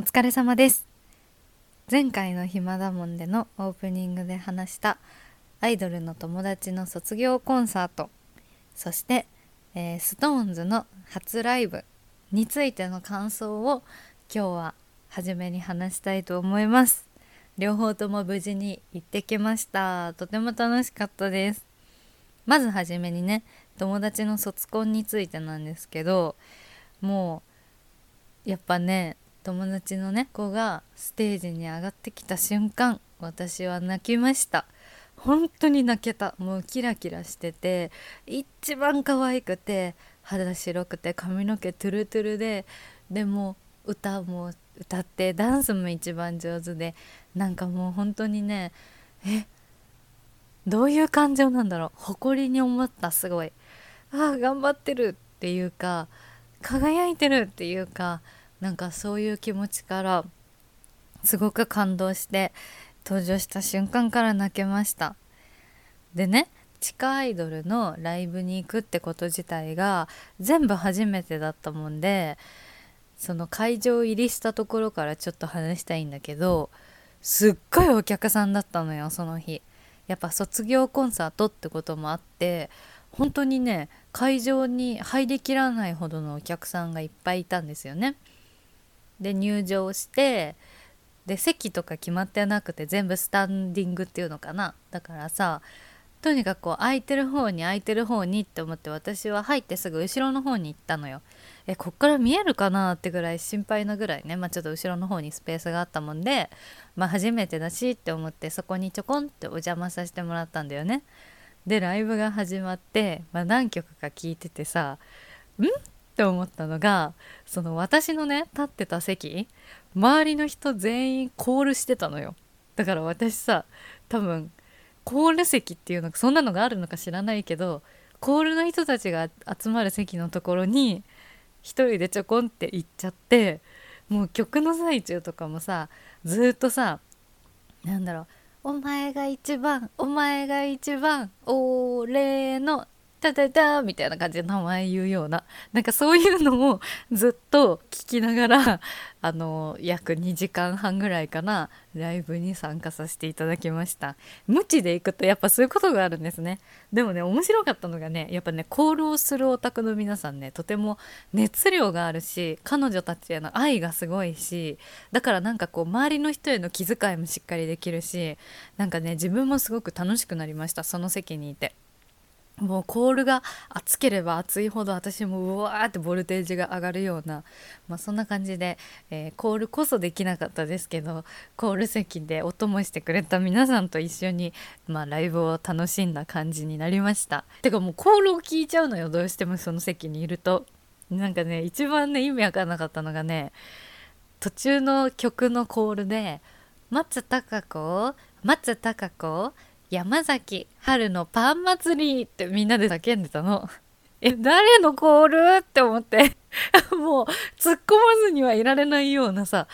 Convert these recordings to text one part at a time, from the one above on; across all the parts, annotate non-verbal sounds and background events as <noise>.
お疲れ様です。前回の暇だもんでのオープニングで話したアイドルの友達の卒業コンサート。そして、えー、SixTONES の初ライブについての感想を今日は初めに話したいと思います。両方とも無事に行ってきました。とても楽しかったです。まずはじめにね友達の卒コンについてなんですけどもうやっぱね友達のね子がステージに上がってきた瞬間私は泣きました。本当に泣けた。もうキラキラしてて一番可愛くて肌白くて髪の毛トゥルトゥルででも歌も歌ってダンスも一番上手でなんかもう本当にねえどういう感情なんだろう。誇りに思ったすごい。ああ頑張ってるっていうか輝いてるっていうかなんかそういう気持ちからすごく感動して登場した瞬間から泣けました。でね地下アイドルのライブに行くってこと自体が全部初めてだったもんでその会場入りしたところからちょっと話したいんだけどすっごいお客さんだったのよその日。やっぱ卒業コンサートってこともあって本当にね会場に入りきらないほどのお客さんがいっぱいいたんですよね。で入場してで席とか決まってなくて全部スタンディングっていうのかな。だからさとにかくこう空いてる方に空いてる方にって思って私は入ってすぐ後ろの方に行ったのよ。えこっから見えるかなってぐらい心配なぐらいね、まあ、ちょっと後ろの方にスペースがあったもんで、まあ、初めてだしって思ってそこにちょこんってお邪魔させてもらったんだよね。でライブが始まって、まあ、何曲か聴いててさん？って思ったのがその私のね立ってた席周りの人全員コールしてたのよ。だから私さ多分コール席っていうのそんなのがあるのか知らないけどコールの人たちが集まる席のところに一人でちょこんって行っちゃってもう曲の最中とかもさずっとさなんだろう「お前が一番お前が一番俺のタタタみたいな感じで名前言うようななんかそういうのをずっと聞きながら <laughs> あの約2時間半ぐらいかなライブに参加させていただきました無知で行くとやっぱそういうことがあるんですねでもね面白かったのがねやっぱねコールをするオタクの皆さんねとても熱量があるし彼女たちへの愛がすごいしだからなんかこう周りの人への気遣いもしっかりできるしなんかね自分もすごく楽しくなりましたその席にいて。もうコールが熱ければ熱いほど私もうわーってボルテージが上がるような、まあ、そんな感じで、えー、コールこそできなかったですけどコール席でお供してくれた皆さんと一緒に、まあ、ライブを楽しんだ感じになりました。てかもうコールを聞いちゃうのよどうしてもその席にいると。なんかね一番ね意味わかんなかったのがね途中の曲のコールで「松たか子松たか子山崎春のパン祭りってみんなで叫んでたの。<laughs> え、誰のコール？って思って。<laughs> もう突っ込まずにはいられないようなさ。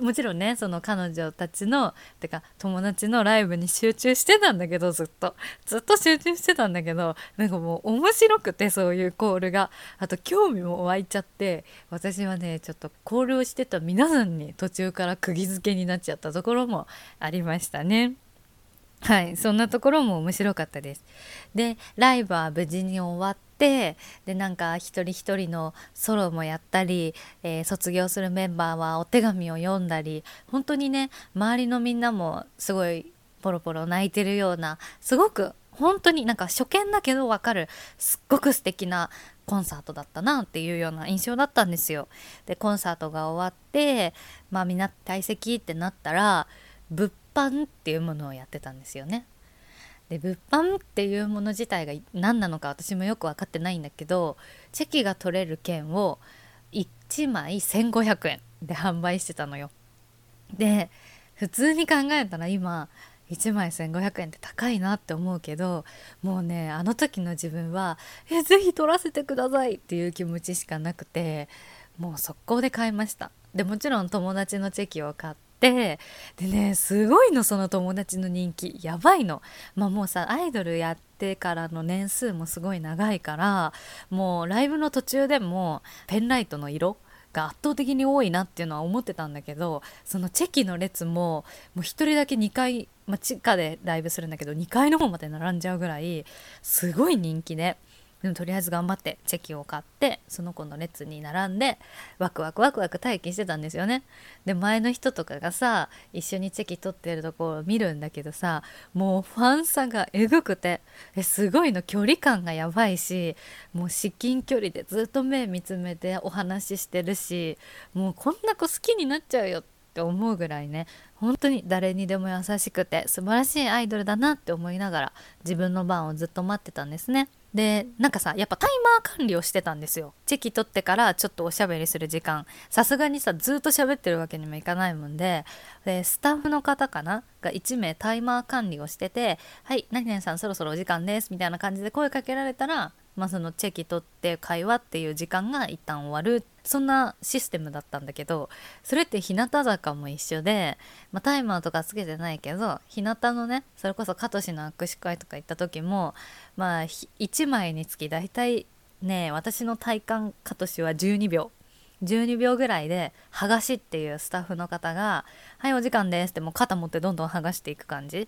もちろんねその彼女たちのてか友達のライブに集中してたんだけどずっと。ずっと集中してたんだけどなんかもう面白くてそういうコールが。あと興味も湧いちゃって私はねちょっとコールをしてた皆さんに途中から釘付けになっちゃったところもありましたね。はいそんなところも面白かったですでライブは無事に終わってでなんか一人一人のソロもやったり、えー、卒業するメンバーはお手紙を読んだり本当にね周りのみんなもすごいポロポロ泣いてるようなすごく本当になんか初見だけど分かるすっごく素敵なコンサートだったなっていうような印象だったんですよ。でコンサートが終わってまあみんな退席ってなったら物販っていうものをやってたんですよね。で物販っていうもの自体が何なのか私もよく分かってないんだけどチェキが取れる券を1枚1500円で販売してたのよ。で普通に考えたら今1枚1500円って高いなって思うけどもうねあの時の自分は「えぜひ取らせてください」っていう気持ちしかなくてもう速攻で買いましたでもちろん友達のチェキを買ってでねすごいのその友達の人気。やばいの。まあもうさアイドルやってからの年数もすごい長いからもうライブの途中でもペンライトの色が圧倒的に多いなっていうのは思ってたんだけどそのチェキの列ももう1人だけ2階、まあ、地下でライブするんだけど2階の方まで並んじゃうぐらいすごい人気で。でもとりあえず頑張ってチェキを買ってその子の列に並んでワクワクワクワク待機してたんですよねで前の人とかがさ一緒にチェキ取ってるところを見るんだけどさもうファンさがえぐくてえすごいの距離感がやばいしもう至近距離でずっと目見つめてお話ししてるしもうこんな子好きになっちゃうよって思うぐらいね本当に誰にでも優しくて素晴らしいアイドルだなって思いながら自分の番をずっと待ってたんですね。でなんかさやっぱタイマー管理をしてたんですよ。チェキ取ってからちょっとおしゃべりする時間。さすがにさずっと喋ってるわけにもいかないもんで。でスタッフの方かな？が1名タイマー管理をしてて「はい何々さんそろそろお時間です」みたいな感じで声かけられたらまあ、そのチェキ取って会話っていう時間が一旦終わる。そんなシステムだったんだけどそれって日向坂も一緒で、まあ、タイマーとかつけてないけど日向のねそれこそカトシの握手会とか行った時もまあ1枚につき大体ね私の体感カトシは12秒。12秒ぐらいで剥がしっていうスタッフの方が「はいお時間です」ってもう肩持ってどんどん剥がしていく感じ。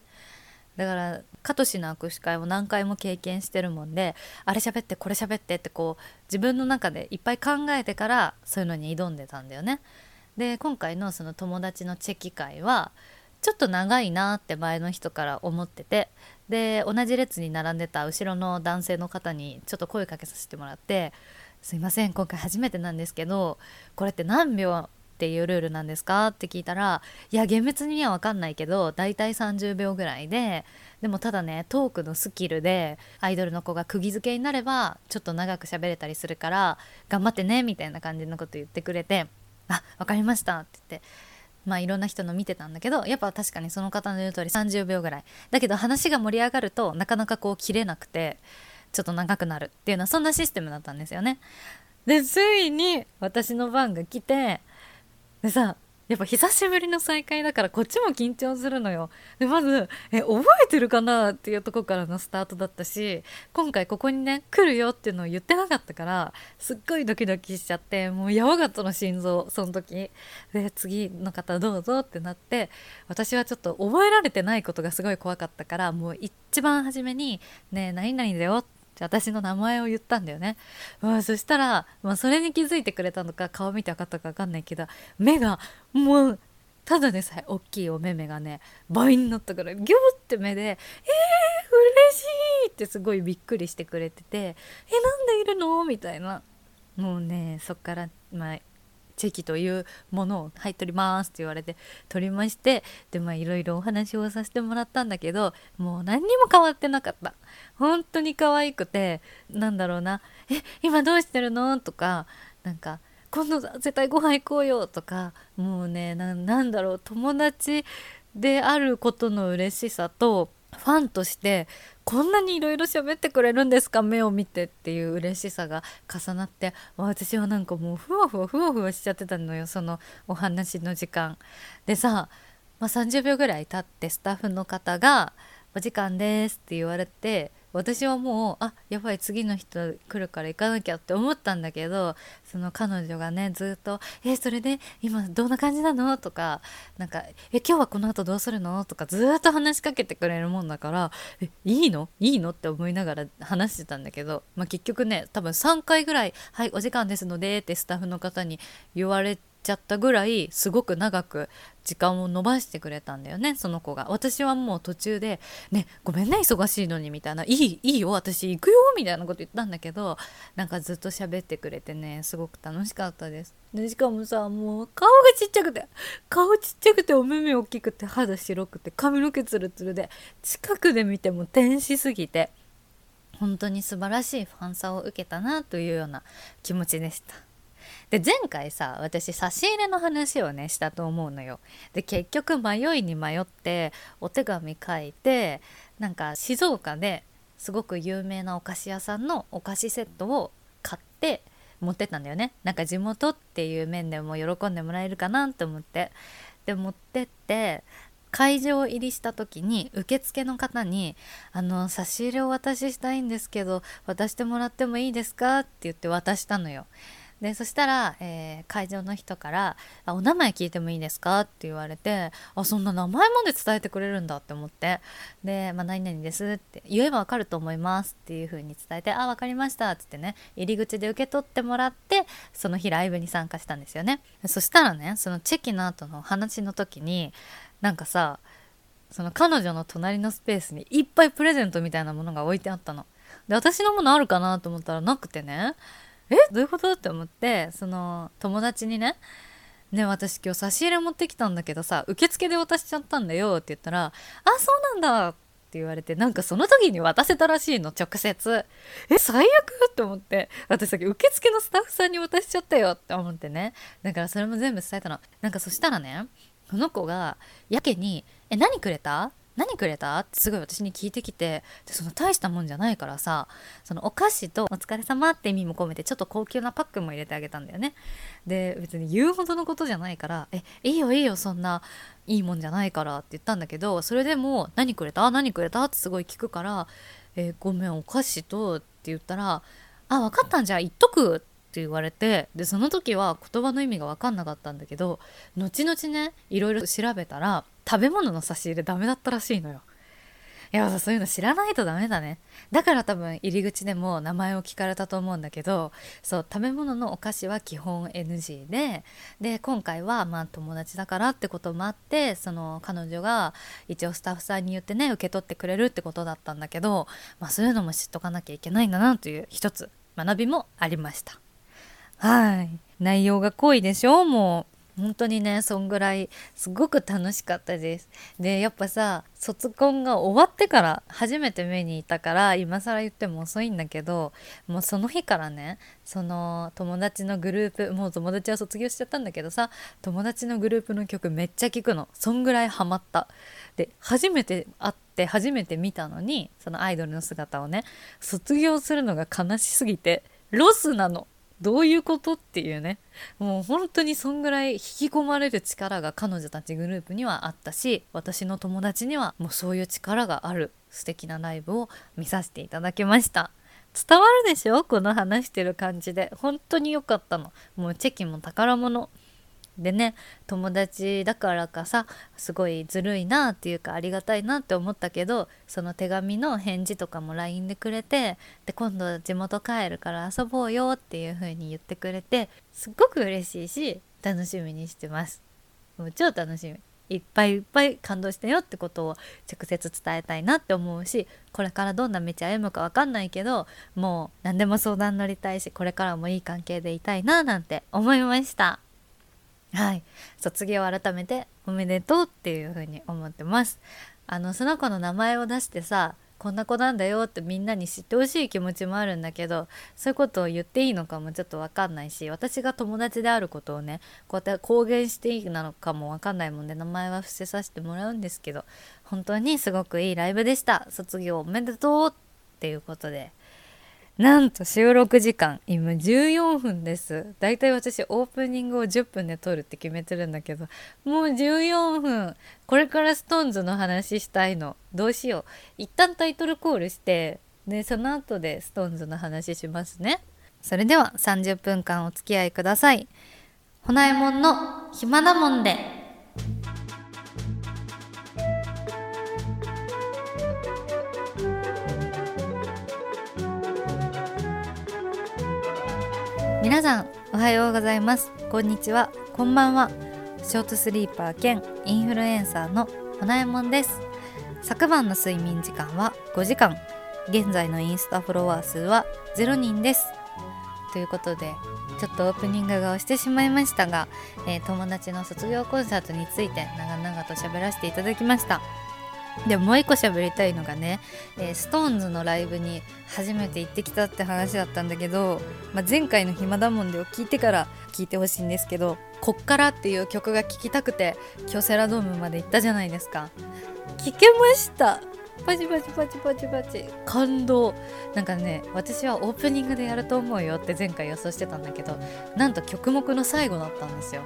だからカトシの握手会も何回も経験してるもんであれ喋ってこれ喋ってってこう自分の中でいっぱい考えてからそういうのに挑んでたんだよね。で今回のその友達のチェキ会はちょっと長いなって前の人から思っててで同じ列に並んでた後ろの男性の方にちょっと声かけさせてもらって「すいません今回初めてなんですけどこれって何秒っていうルールなんですか？って聞いたらいや厳密には分かんないけど大体30秒ぐらいででもただねトークのスキルでアイドルの子が釘付けになればちょっと長く喋れたりするから頑張ってねみたいな感じのこと言ってくれてあ分かりましたって言ってまあいろんな人の見てたんだけどやっぱ確かにその方の言う通り30秒ぐらい。だけど話が盛り上がるとなかなかこう切れなくてちょっと長くなるっていうのはそんなシステムだったんですよね。でついに私の番が来てでさやっぱ久しぶりの再会だからこっちも緊張するのよ。でまずえ覚えてるかなっていうとこからのスタートだったし今回ここにね来るよっていうのを言ってなかったからすっごいドキドキしちゃってもうやばかったの心臓その時。で次の方どうぞってなって私はちょっと覚えられてないことがすごい怖かったからもう一番初めに「ねえ何々だよ」ってじゃ私の名前を言ったんだよね、まあ、そしたら、まあ、それに気づいてくれたのか顔見て分かったか分かんないけど目がもうただでさえ大きいお目目がね倍になったからギューって目で「えー、嬉しい!」ってすごいびっくりしてくれてて「えなんでいるの?」みたいなもうねそっからまあチェキというものを「はい取ります」って言われて取りましてでまあいろいろお話をさせてもらったんだけどもう何にも変わってなかった本当に可愛くてなんだろうな「え今どうしてるの?」とかなんか「今度絶対ご飯行こうよ」とかもうねなんだろう友達であることの嬉しさとファンとしてこんなにいろいろ喋ってくれるんですか？目を見てっていう嬉しさが重なって私はなんかもうふわふわふわふわしちゃってたのよそのお話の時間。でさ、まあ、30秒ぐらい経ってスタッフの方が「お時間です」って言われて私はもうあやばい次の人来るから行かなきゃって思ったんだけどその彼女がねずっと「えそれで今どんな感じなの?」とか「なんかえ今日はこの後どうするの?」とかずっと話しかけてくれるもんだから「えいいの？いいの?」って思いながら話してたんだけど、まあ、結局ね多分3回ぐらい「はいお時間ですので」ってスタッフの方に言われて。ちゃったぐらいすごく長く時間を延ばしてくれたんだよねその子が。私はもう途中で「ねごめんね忙しいのに」みたいな「いいいいよ私行くよ」みたいなこと言ったんだけどなんかずっと喋ってくれてねすごく楽しかったです。でしかもさもう顔がちっちゃくて顔ちっちゃくてお目目大きくて肌白くて髪の毛ツルツルで近くで見ても天使すぎて本当に素晴らしいファンサを受けたなというような気持ちでした。で前回さ私差し入れの話をねしたと思うのよ。で結局迷いに迷ってお手紙書いてなんか静岡ですごく有名なお菓子屋さんのお菓子セットを買って持ってったんだよねなんか地元っていう面でも喜んでもらえるかなと思ってで持ってって会場入りした時に受付の方に「あの差し入れをお渡ししたいんですけど渡してもらってもいいですか?」って言って渡したのよ。でそしたら、えー、会場の人からあ「お名前聞いてもいいですか?」って言われてあそんな名前まで伝えてくれるんだって思ってで「まあ、何々です」って言えばわかると思いますっていう風に伝えて「あ分かりました」っつってね入り口で受け取ってもらってその日ライブに参加したんですよねそしたらねそのチェキの後の話の時になんかさその彼女の隣のスペースにいっぱいプレゼントみたいなものが置いてあったの。で私のものあるかなと思ったらなくてねえどういうこと？って思ってその友達にねね私今日差し入れ持ってきたんだけどさ受付で渡しちゃったんだよって言ったら「あそうなんだ」って言われてなんかその時に渡せたらしいの直接。え最悪？って思って私さっき受付のスタッフさんに渡しちゃったよって思ってね。だからそれも全部伝えたの。なんかそしたらねその子がやけに「え何くれた？何くれた？ってすごい私に聞いてきてでその大したもんじゃないからさそのお菓子と「お疲れ様って意味も込めてちょっと高級なパックも入れてあげたんだよね。で別に言うほどのことじゃないから「えいいよいいよそんないいもんじゃないから」って言ったんだけどそれでも「何くれた？何くれた?」ってすごい聞くから「えごめんお菓子と」って言ったら「あ分かったんじゃ言っとく」ってって言われてでその時は言葉の意味が分かんなかったんだけど後々ねいろいろ調べたら食べ物の差し入れダメだったらしいのよ。いやそういうの知らないとダメだねだから多分入り口でも名前を聞かれたと思うんだけどそう食べ物のお菓子は基本 NG でで今回はまあ友達だからってこともあってその彼女が一応スタッフさんに言ってね受け取ってくれるってことだったんだけど、まあ、そういうのも知っとかなきゃいけないんだなという一つ学びもありました。はい内容が濃いでしょ？もう本当にねそんぐらいすごく楽しかったです。でやっぱさ卒コンが終わってから初めて目にいたから今更言っても遅いんだけどもうその日からねその友達のグループもう友達は卒業しちゃったんだけどさ友達のグループの曲めっちゃ聴くの。そんぐらいハマった。で初めて会って初めて見たのにそのアイドルの姿をね卒業するのが悲しすぎてロスなの。どういうことっていうね。もう本当にそんぐらい引き込まれる力が彼女たちグループにはあったし私の友達にはもうそういう力がある素敵なライブを見させていただきました。伝わるでしょ？この話してる感じで。本当に良かったの。もうチェキも宝物。でね友達だからかさすごいずるいなっていうかありがたいなって思ったけどその手紙の返事とかも LINE でくれてで今度地元帰るから遊ぼうよっていう風に言ってくれてすっごく嬉しいし楽しみにしてますもう超楽しみいっぱいいっぱい感動したよってことを直接伝えたいなって思うしこれからどんな道歩むか分かんないけどもう何でも相談乗りたいしこれからもいい関係でいたいななんて思いました。はい。卒業改めておめでとうっていう風に思ってます。あのその子の名前を出してさこんな子なんだよってみんなに知ってほしい気持ちもあるんだけどそういうことを言っていいのかもちょっと分かんないし私が友達であることをねこうやって公言していいのかも分かんないもんで名前は伏せさせてもらうんですけど本当にすごくいいライブでした。卒業おめでとうっていうことで。なんと収録時間今14分です。だいたい私オープニングを10分で撮るって決めてるんだけどもう14分。これから SixTONES の話したいの。どうしよう。一旦タイトルコールしてでその後で SixTONES の話しますね。それでは30分間お付き合いください。ほなえもんの暇なもんで。皆さんおはようございます。こんにちは。こんばんは。ショートスリーパー兼インフルエンサーのほなえもんです。昨晩の睡眠時間は5時間。現在のインスタフォロワー数は0人です。ということでちょっとオープニングが押してしまいましたが、えー、友達の卒業コンサートについて長々と喋らせていただきました。でもう一個喋りたいのがね、えー、SixTONES のライブに初めて行ってきたって話だったんだけど、まあ、前回の「暇だもんで」を聞いてから聞いてほしいんですけど「こっから」っていう曲が聴きたくて京セラドームまで行ったじゃないですか。聞けました。パチパチパチパチパチ。感動。なんかね私はオープニングでやると思うよって前回予想してたんだけどなんと曲目の最後だったんですよ。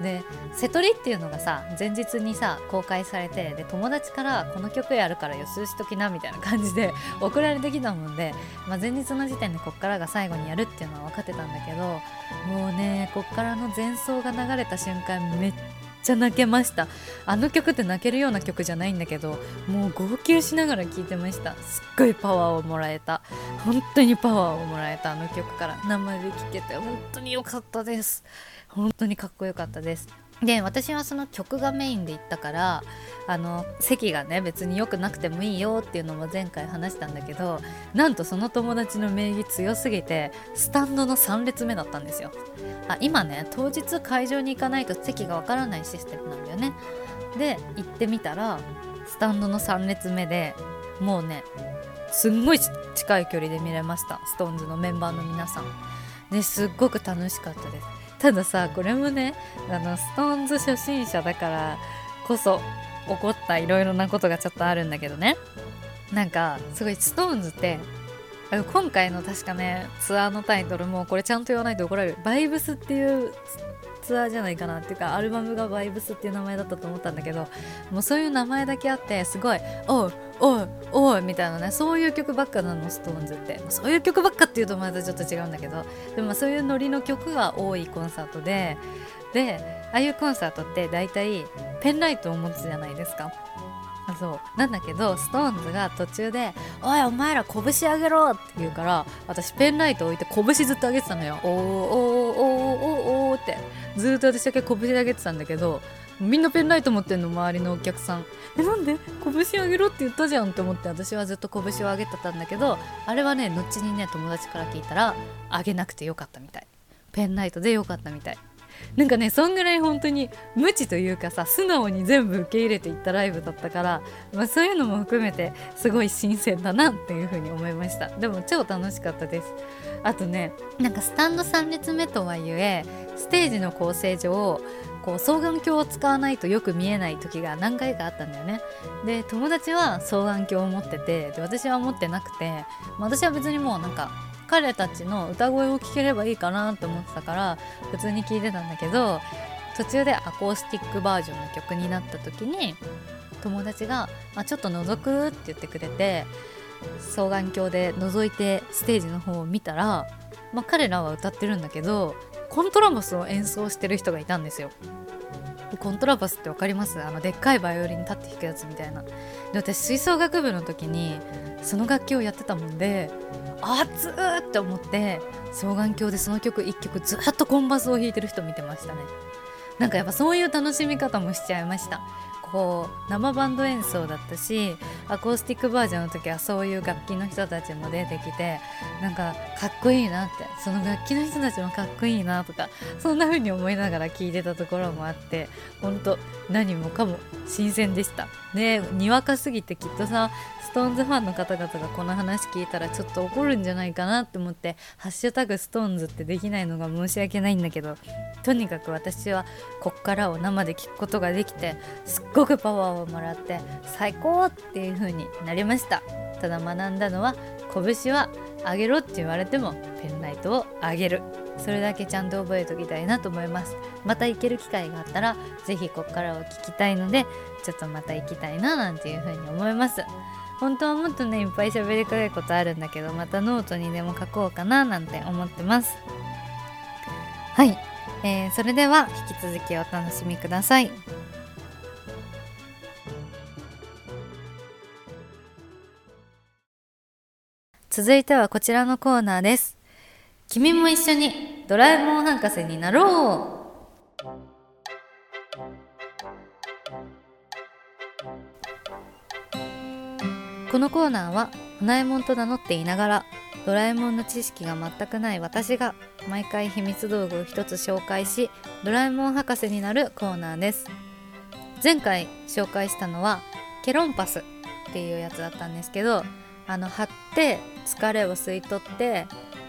で瀬戸りっていうのがさ前日にさ公開されてで友達からこの曲やるから予習しときなみたいな感じで送られてきたもんで、まあ、前日の時点でこっからが最後にやるっていうのは分かってたんだけどもうねこっからの前奏が流れた瞬間めっちゃ泣けました。あの曲って泣けるような曲じゃないんだけどもう号泣しながら聴いてました。すっごいパワーをもらえた。本当にパワーをもらえたあの曲から。生で聴けて本当に良かったです。本当にかっこよかったです。で私はその曲がメインで行ったからあの席がね別に良くなくてもいいよっていうのも前回話したんだけどなんとその友達の名義強すぎてスタンドの3列目だったんですよ。あ今ね当日会場に行かないと席がわからないシステムなんだよね。で行ってみたらスタンドの3列目でもうねすんごい近い距離で見れました。SixTONES のメンバーの皆さん。ですっごく楽しかったです。たださこれもねあの SixTONES 初心者だからこそ起こったいろいろなことがちょっとあるんだけどね。なんかすごい SixTONES って今回の確かねツアーのタイトルもこれちゃんと言わないと怒られる。バイブスっていうツアーじゃないかなっていうかアルバムがバイブスっていう名前だったと思ったんだけどもうそういう名前だけあってすごい「おうおいおい」みたいなね。そういう曲ばっかなの SixTONES って。そういう曲ばっかっていうとまたちょっと違うんだけど。でもそういうノリの曲が多いコンサートで。でああいうコンサートって大体ペンライトを持つじゃないですか。そう。なんだけど SixTONES が途中で「おいお前ら拳上げろ!」って言うから私ペンライト置いて拳ずっと上げてたのよ「おーおーおーおーおーって。ずっと私だけ拳上げてたんだけどみんなペンライト持ってんの周りのお客さん。えなんで？拳上げろって言ったじゃんって思って私はずっと拳を上げてたんだけどあれはね後にね友達から聞いたら上げなくてよかったみたい。ペンライトでよかったみたい。なんかねそんぐらい本当に無知というかさ素直に全部受け入れていったライブだったから、まあ、そういうのも含めてすごい新鮮だなっていう風に思いました。でも超楽しかったです。あとねなんかスタンド3列目とはいえステージの構成上こう双眼鏡を使わないとよく見えない時が何回かあったんだよね。で友達は双眼鏡を持っててで私は持ってなくて、まあ、私は別にもうなんか彼たちの歌声を聴ければいいかなって思ってたから普通に聴いてたんだけど途中でアコースティックバージョンの曲になった時に友達が、まあ、ちょっと覗く？って言ってくれて双眼鏡で覗いてステージの方を見たら、まあ、彼らは歌ってるんだけどコントラバスを演奏してる人がいたんですよ。コントラバスって分かります？あのでっかいバイオリン立って弾くやつみたいな。で私吹奏楽部の時にその楽器をやってたもんで熱っって思って双眼鏡でその曲1曲ずっとコンバスを弾いてる人見てましたね。なんかやっぱそういう楽しみ方もしちゃいました。こう生バンド演奏だったしアコースティックバージョンの時はそういう楽器の人たちも出てきてなんかかっこいいなってその楽器の人たちもかっこいいなとかそんな風に思いながら聴いてたところもあって本当何もかも新鮮でした。ねにわかすぎてきっとさ SixTONES ファンの方々がこの話聞いたらちょっと怒るんじゃないかなって思って「ハッシュタグ SixTONES」ってできないのが申し訳ないんだけどとにかく私はこっからを生で聞くことができてすっごくパワーをもらって最高っていう風になりました。ただ学んだのは拳は上げろって言われてもペンライトを上げる。それだけちゃんと覚えておきたいなと思います。また行ける機会があったら是非こっからを聞きたいのでちょっとまた行きたいななんていう風に思います。本当はもっとねいっぱい喋りたいことあるんだけどまたノートにでも書こうかななんて思ってます。はい、えー、それでは引き続きお楽しみください。続いてはこちらのコーナーです。君も一緒にドラえもん博士になろう。このコーナーは花えもんと名乗っていながらドラえもんの知識が全くない私が毎回秘密道具を一つ紹介しドラえもん博士になるコーナーです。前回紹介したのはケロンパスっていうやつだったんですけどあの貼って疲れを吸い取って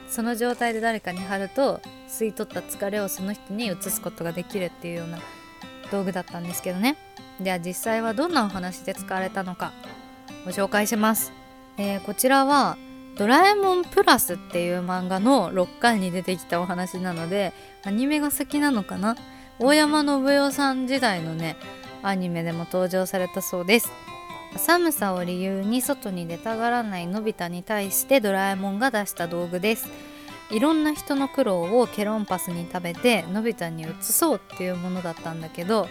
その状態で誰かに貼ると吸い取った疲れをその人に移すことができるっていうような道具だったんですけどね。では実際はどんなお話で使われたのかご紹介します、えー、こちらはドラえもんプラスっていう漫画の6巻に出てきたお話なのでアニメが先なのかな？大山信代さん時代のねアニメでも登場されたそうです。寒さを理由に外に出たがらないのび太に対してドラえもんが出した道具です。いろんな人の苦労をケロンパスに食べてのび太に移そうっていうものだったんだけど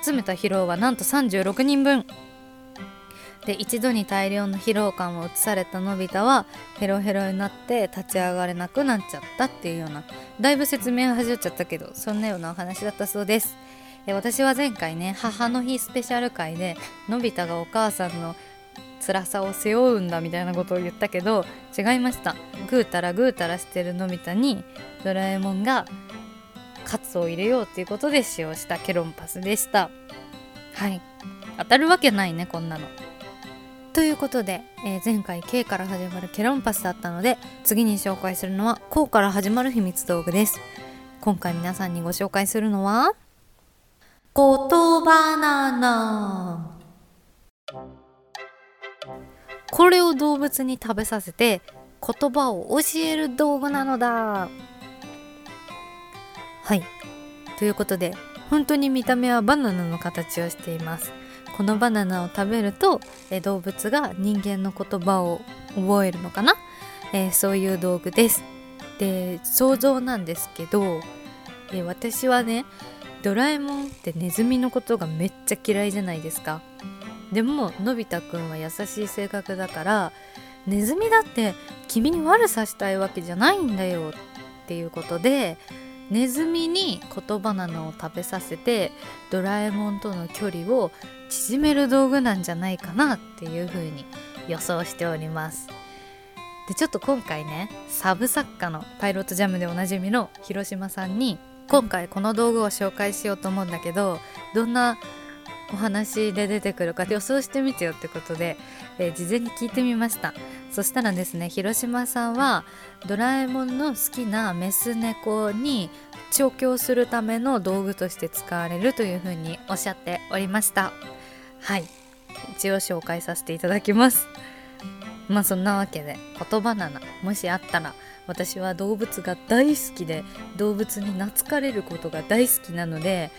集めた疲労はなんと36人分。で一度に大量の疲労感を移されたのび太はヘロヘロになって立ち上がれなくなっちゃったっていうようなだいぶ説明始まっちゃったけどそんなようなお話だったそうです。私は前回ね母の日スペシャル回でのび太がお母さんの辛さを背負うんだみたいなことを言ったけど違いました。ぐうたらぐうたらしてるのび太にドラえもんがカツを入れようっていうことで使用したケロンパスでした。はい。当たるわけないねこんなの。ということで、えー、前回 K から始まるケロンパスだったので次に紹介するのは K から始まる秘密道具です。今回皆さんにご紹介するのは言葉なの。これを動物に食べさせて言葉を教える道具なのだ。はい。ということで本当に見た目はバナナの形をしています。このバナナを食べるとえ動物が人間の言葉を覚えるのかな、えー、そういう道具です。で想像なんですけど、えー、私はねドラえもんってネズミのことがめっちゃ嫌いじゃないですか。でものび太くんは優しい性格だからネズミだって君に悪さしたいわけじゃないんだよっていうことでネズミに言葉なのを食べさせてドラえもんとの距離を縮める道具なんじゃないかなっていう風に予想しております。でちょっと今回ねサブ作家のパイロットジャムでおなじみの広島さんに今回この道具を紹介しようと思うんだけどどんなお話で出てくるか予想してみてよってことで、えー、事前に聞いてみました。そしたらですね広島さんはドラえもんの好きなメス猫に調教するための道具として使われるというふうにおっしゃっておりました。はい。一応紹介させていただきます。まあそんなわけで言葉なもしあったら私は動物が大好きで動物に懐かれることが大好きなので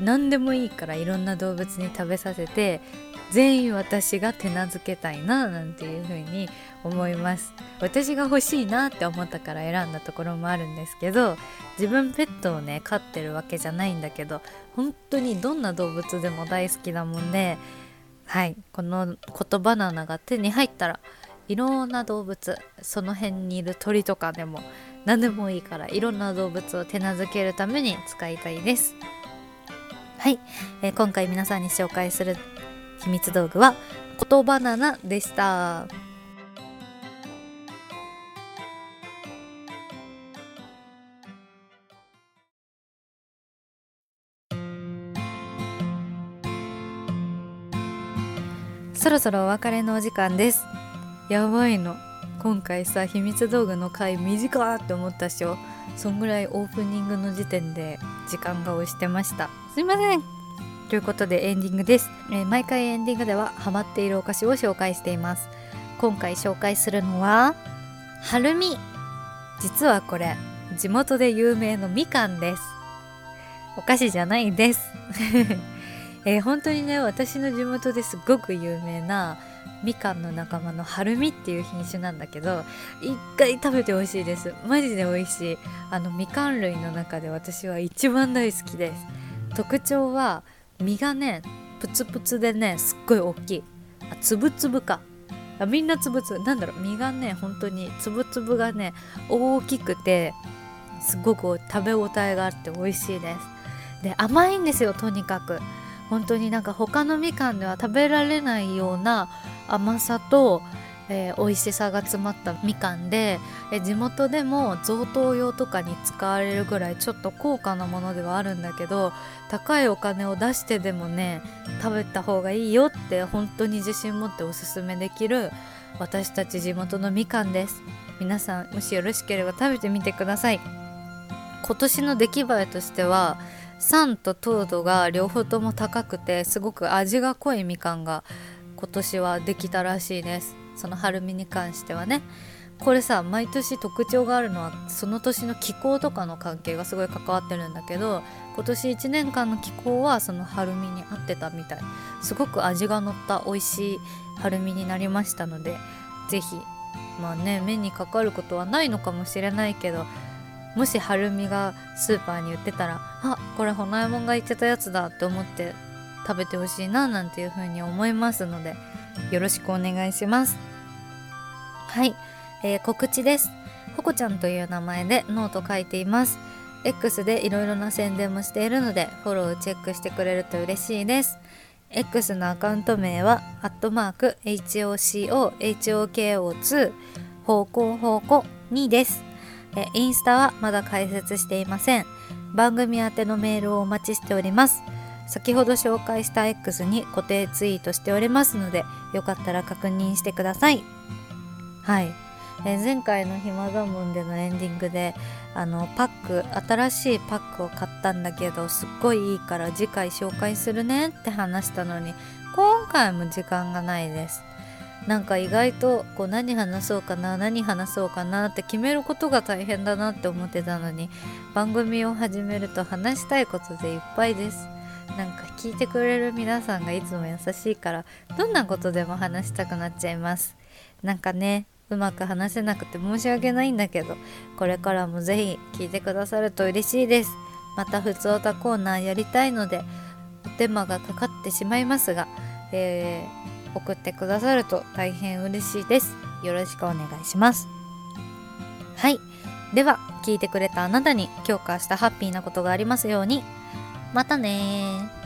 何でもいいからいろんな動物に食べさせて全員私が手なずけたいななんていう風に思います。私が欲しいなって思ったから選んだところもあるんですけど自分ペットをね飼ってるわけじゃないんだけど本当にどんな動物でも大好きだもんではいこの言葉の穴が手に入ったらいろんな動物その辺にいる鳥とかでも何でもいいからいろんな動物を手なずけるために使いたいです。はい、えー、今回皆さんに紹介する秘密道具は言葉ナでした。そろそろお別れのお時間です。やばいの。今回さ秘密道具の回短って思ったっしょ。そんぐらいオープニングの時点で時間が押してました。すいません。ということでエンディングです、えー、毎回エンディングではハマっているお菓子を紹介しています。今回紹介するのははるみ。実はこれ地元で有名のみかんです。お菓子じゃないです。<laughs> えー、本当にね私の地元ですごく有名なみかんの仲間のはるみっていう品種なんだけど一回食べてほしいです。マジで美味しい。あのみかん類の中で私は一番大好きです。特徴は実がねプツプツでねすっごい大きい。あつぶつぶか。あみんなつぶつぶ。なんだろう。実がね本当につぶつぶがね大きくてすごく食べ応えがあって美味しいです。で甘いんですよとにかく。本当になんか他のみかんでは食べられないような甘さと、えー、美味しさが詰まったみかんで、えー、地元でも贈答用とかに使われるぐらいちょっと高価なものではあるんだけど高いお金を出してでもね食べた方がいいよって本当に自信持っておすすめできる私たち地元のみかんです。皆さんもしよろしければ食べてみてください。今年の出来栄えとしては酸と糖度が両方とも高くてすごく味が濃いみかんが今年はできたらしいです。その春みに関してはね。これさ毎年特徴があるのはその年の気候とかの関係がすごい関わってるんだけど今年1年間の気候はその春みに合ってたみたい。すごく味が乗った美味しい春みになりましたので是非まあね目にかかることはないのかもしれないけどもし春みがスーパーに売ってたらあこれほなえもんが言ってたやつだって思って食べてほしいななんていうふうに思いますのでよろしくお願いします。はい。えー、告知です。ほこちゃんという名前でノート書いています。X でいろいろな宣伝もしているのでフォローチェックしてくれると嬉しいです。X のアカウント名はアットマーク HOCOHOKO2 方向方向2です。えインスタはまだ開設していません。番組宛てのメールをお待ちしております。先ほど紹介した X に固定ツイートしておりますのでよかったら確認してください。はい。え、前回の「暇だもん」でのエンディングであのパック新しいパックを買ったんだけどすっごいいいから次回紹介するねって話したのに今回も時間がないです。なんか意外とこう何話そうかな何話そうかなって決めることが大変だなって思ってたのに番組を始めると話したいことでいっぱいです。なんか聞いてくれる皆さんがいつも優しいからどんなことでも話したくなっちゃいます。なんかねうまく話せなくて申し訳ないんだけどこれからもぜひ聞いてくださると嬉しいです。またふつおたコーナーやりたいのでお手間がかかってしまいますが、えー、送ってくださると大変嬉しいです。よろしくお願いします。はい。では聞いてくれたあなたに今日か明日ハッピーなことがありますように。またね